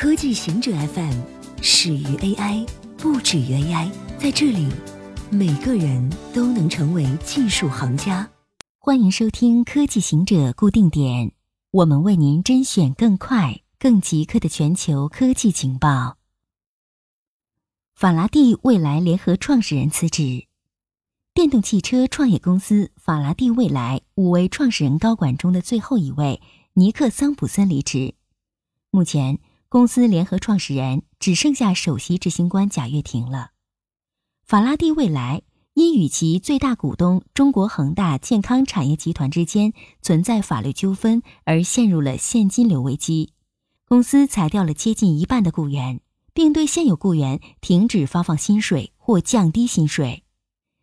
科技行者 FM 始于 AI，不止于 AI。在这里，每个人都能成为技术行家。欢迎收听科技行者固定点，我们为您甄选更快、更即刻的全球科技情报。法拉第未来联合创始人辞职，电动汽车创业公司法拉第未来五位创始人高管中的最后一位尼克桑普森离职。目前，公司联合创始人只剩下首席执行官贾跃亭了。法拉第未来因与其最大股东中国恒大健康产业集团之间存在法律纠纷而陷入了现金流危机，公司裁掉了接近一半的雇员，并对现有雇员停止发放薪水或降低薪水。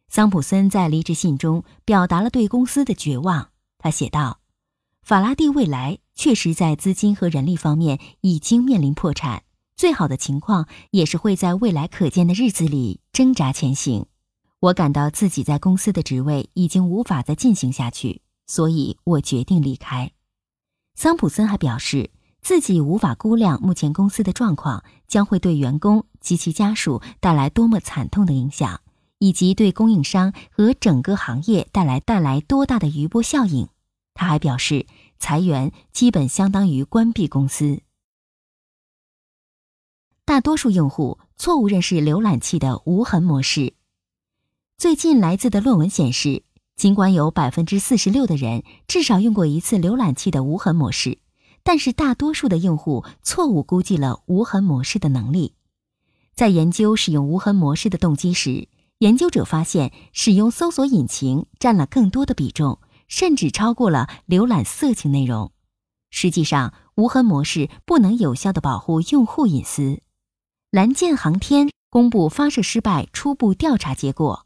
桑普森在离职信中表达了对公司的绝望。他写道：“法拉第未来。”确实，在资金和人力方面已经面临破产，最好的情况也是会在未来可见的日子里挣扎前行。我感到自己在公司的职位已经无法再进行下去，所以我决定离开。桑普森还表示，自己无法估量目前公司的状况将会对员工及其家属带来多么惨痛的影响，以及对供应商和整个行业带来带来多大的余波效应。他还表示。裁员基本相当于关闭公司。大多数用户错误认识浏览器的无痕模式。最近来自的论文显示，尽管有百分之四十六的人至少用过一次浏览器的无痕模式，但是大多数的用户错误估计了无痕模式的能力。在研究使用无痕模式的动机时，研究者发现使用搜索引擎占了更多的比重。甚至超过了浏览色情内容。实际上，无痕模式不能有效的保护用户隐私。蓝箭航天公布发射失败初步调查结果。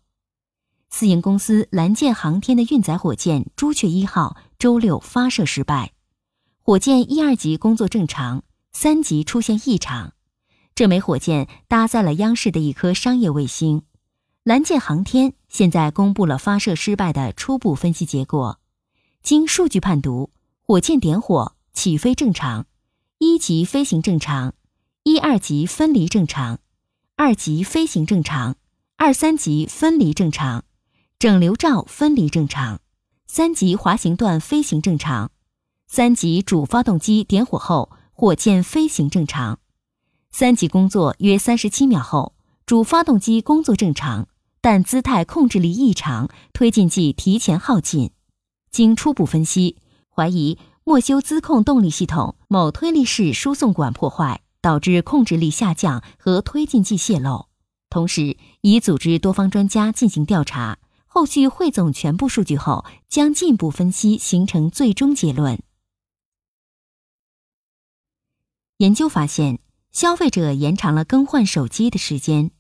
私营公司蓝箭航天的运载火箭朱雀一号周六发射失败，火箭一二级工作正常，三级出现异常。这枚火箭搭载了央视的一颗商业卫星。蓝箭航天现在公布了发射失败的初步分析结果，经数据判读，火箭点火、起飞正常，一级飞行正常，一二级分离正常，二级飞行正常，二三级分离正常，整流罩分离正常，三级滑行段飞行正常，三级主发动机点火后，火箭飞行正常，三级工作约三十七秒后，主发动机工作正常。但姿态控制力异常，推进剂提前耗尽。经初步分析，怀疑莫修兹控动力系统某推力式输送管破坏，导致控制力下降和推进剂泄漏。同时，已组织多方专家进行调查，后续汇总全部数据后，将进一步分析，形成最终结论。研究发现，消费者延长了更换手机的时间。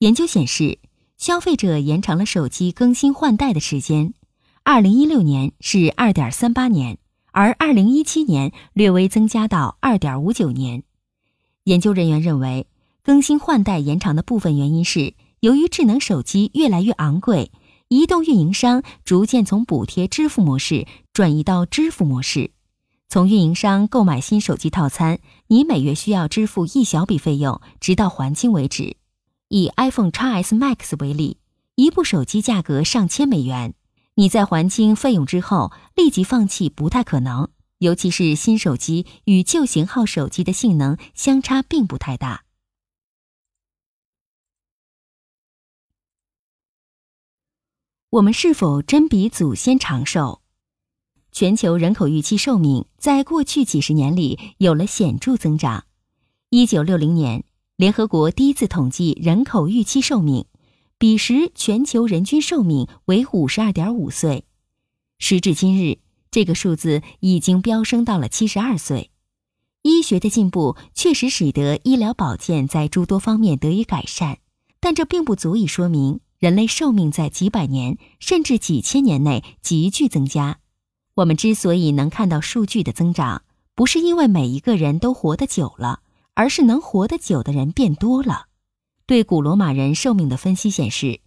研究显示。消费者延长了手机更新换代的时间，二零一六年是二点三八年，而二零一七年略微增加到二点五九年。研究人员认为，更新换代延长的部分原因是由于智能手机越来越昂贵，移动运营商逐渐从补贴支付模式转移到支付模式。从运营商购买新手机套餐，你每月需要支付一小笔费用，直到还清为止。以 iPhone XS Max 为例，一部手机价格上千美元，你在还清费用之后立即放弃不太可能。尤其是新手机与旧型号手机的性能相差并不太大。我们是否真比祖先长寿？全球人口预期寿命在过去几十年里有了显著增长。一九六零年。联合国第一次统计人口预期寿命，彼时全球人均寿命为五十二点五岁。时至今日，这个数字已经飙升到了七十二岁。医学的进步确实使得医疗保健在诸多方面得以改善，但这并不足以说明人类寿命在几百年甚至几千年内急剧增加。我们之所以能看到数据的增长，不是因为每一个人都活得久了。而是能活得久的人变多了。对古罗马人寿命的分析显示，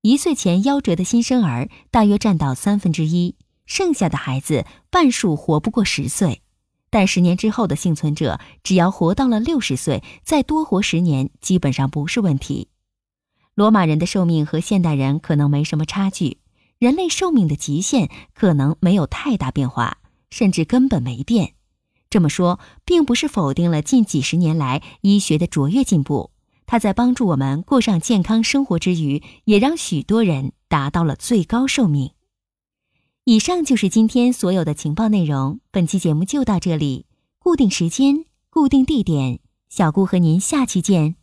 一岁前夭折的新生儿大约占到三分之一，剩下的孩子半数活不过十岁。但十年之后的幸存者只要活到了六十岁，再多活十年基本上不是问题。罗马人的寿命和现代人可能没什么差距，人类寿命的极限可能没有太大变化，甚至根本没变。这么说，并不是否定了近几十年来医学的卓越进步，它在帮助我们过上健康生活之余，也让许多人达到了最高寿命。以上就是今天所有的情报内容。本期节目就到这里，固定时间，固定地点，小顾和您下期见。